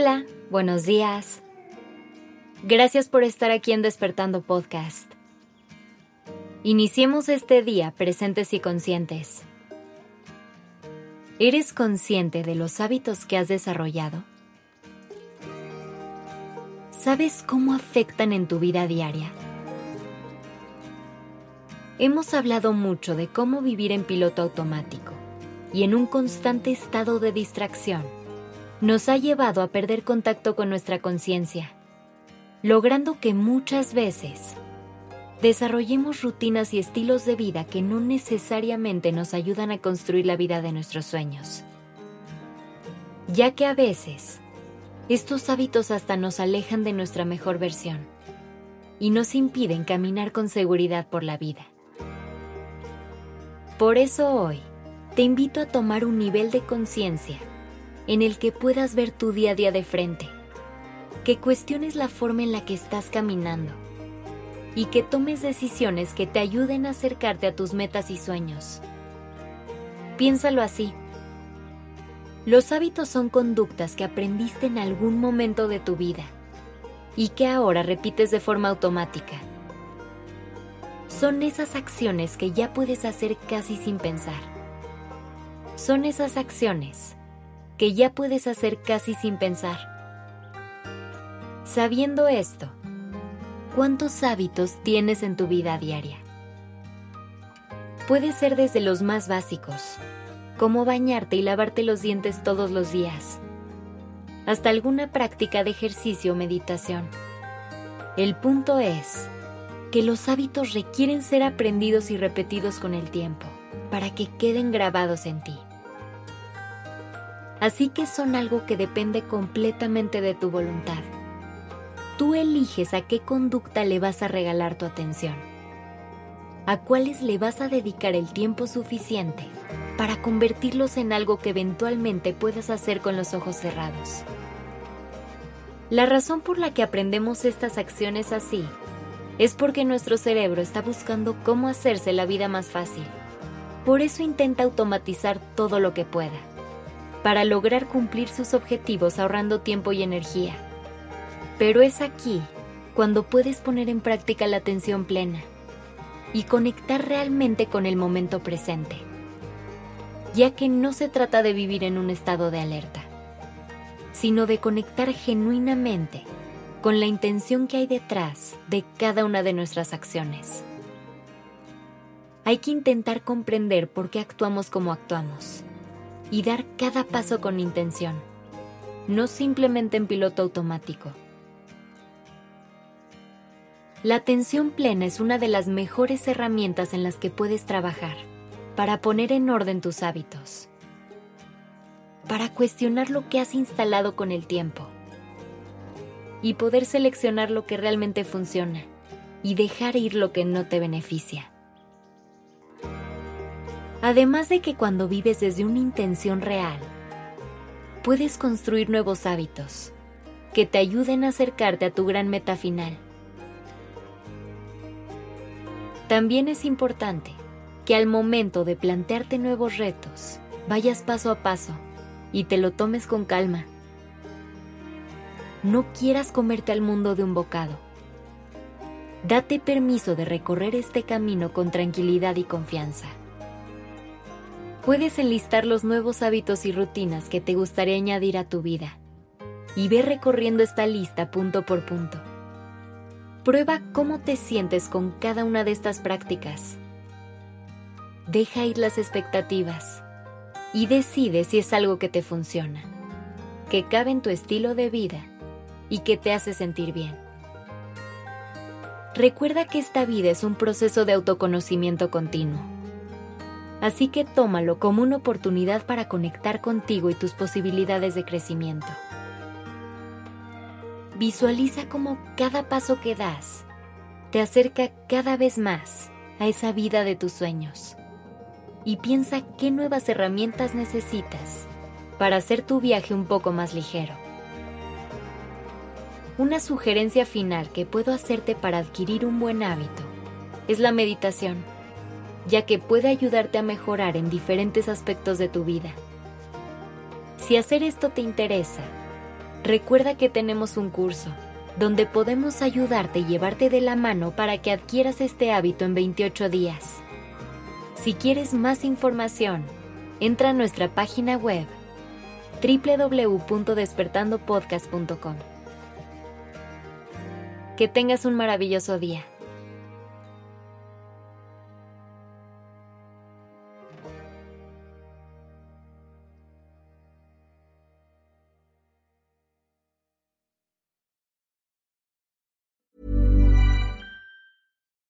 Hola, buenos días. Gracias por estar aquí en Despertando Podcast. Iniciemos este día presentes y conscientes. ¿Eres consciente de los hábitos que has desarrollado? ¿Sabes cómo afectan en tu vida diaria? Hemos hablado mucho de cómo vivir en piloto automático y en un constante estado de distracción nos ha llevado a perder contacto con nuestra conciencia, logrando que muchas veces desarrollemos rutinas y estilos de vida que no necesariamente nos ayudan a construir la vida de nuestros sueños. Ya que a veces estos hábitos hasta nos alejan de nuestra mejor versión y nos impiden caminar con seguridad por la vida. Por eso hoy te invito a tomar un nivel de conciencia en el que puedas ver tu día a día de frente, que cuestiones la forma en la que estás caminando y que tomes decisiones que te ayuden a acercarte a tus metas y sueños. Piénsalo así. Los hábitos son conductas que aprendiste en algún momento de tu vida y que ahora repites de forma automática. Son esas acciones que ya puedes hacer casi sin pensar. Son esas acciones que ya puedes hacer casi sin pensar. Sabiendo esto, ¿cuántos hábitos tienes en tu vida diaria? Puede ser desde los más básicos, como bañarte y lavarte los dientes todos los días, hasta alguna práctica de ejercicio o meditación. El punto es que los hábitos requieren ser aprendidos y repetidos con el tiempo para que queden grabados en ti así que son algo que depende completamente de tu voluntad. Tú eliges a qué conducta le vas a regalar tu atención, a cuáles le vas a dedicar el tiempo suficiente para convertirlos en algo que eventualmente puedas hacer con los ojos cerrados. La razón por la que aprendemos estas acciones así es porque nuestro cerebro está buscando cómo hacerse la vida más fácil. Por eso intenta automatizar todo lo que pueda para lograr cumplir sus objetivos ahorrando tiempo y energía. Pero es aquí cuando puedes poner en práctica la atención plena y conectar realmente con el momento presente, ya que no se trata de vivir en un estado de alerta, sino de conectar genuinamente con la intención que hay detrás de cada una de nuestras acciones. Hay que intentar comprender por qué actuamos como actuamos y dar cada paso con intención, no simplemente en piloto automático. La atención plena es una de las mejores herramientas en las que puedes trabajar para poner en orden tus hábitos, para cuestionar lo que has instalado con el tiempo y poder seleccionar lo que realmente funciona y dejar ir lo que no te beneficia. Además de que cuando vives desde una intención real, puedes construir nuevos hábitos que te ayuden a acercarte a tu gran meta final. También es importante que al momento de plantearte nuevos retos, vayas paso a paso y te lo tomes con calma. No quieras comerte al mundo de un bocado. Date permiso de recorrer este camino con tranquilidad y confianza puedes enlistar los nuevos hábitos y rutinas que te gustaría añadir a tu vida y ve recorriendo esta lista punto por punto. Prueba cómo te sientes con cada una de estas prácticas. Deja ir las expectativas y decide si es algo que te funciona, que cabe en tu estilo de vida y que te hace sentir bien. Recuerda que esta vida es un proceso de autoconocimiento continuo así que tómalo como una oportunidad para conectar contigo y tus posibilidades de crecimiento. Visualiza cómo cada paso que das te acerca cada vez más a esa vida de tus sueños y piensa qué nuevas herramientas necesitas para hacer tu viaje un poco más ligero. Una sugerencia final que puedo hacerte para adquirir un buen hábito es la meditación ya que puede ayudarte a mejorar en diferentes aspectos de tu vida. Si hacer esto te interesa, Recuerda que tenemos un curso donde podemos ayudarte y llevarte de la mano para que adquieras este hábito en 28 días. Si quieres más información, entra a nuestra página web www.despertandopodcast.com. Que tengas un maravilloso día.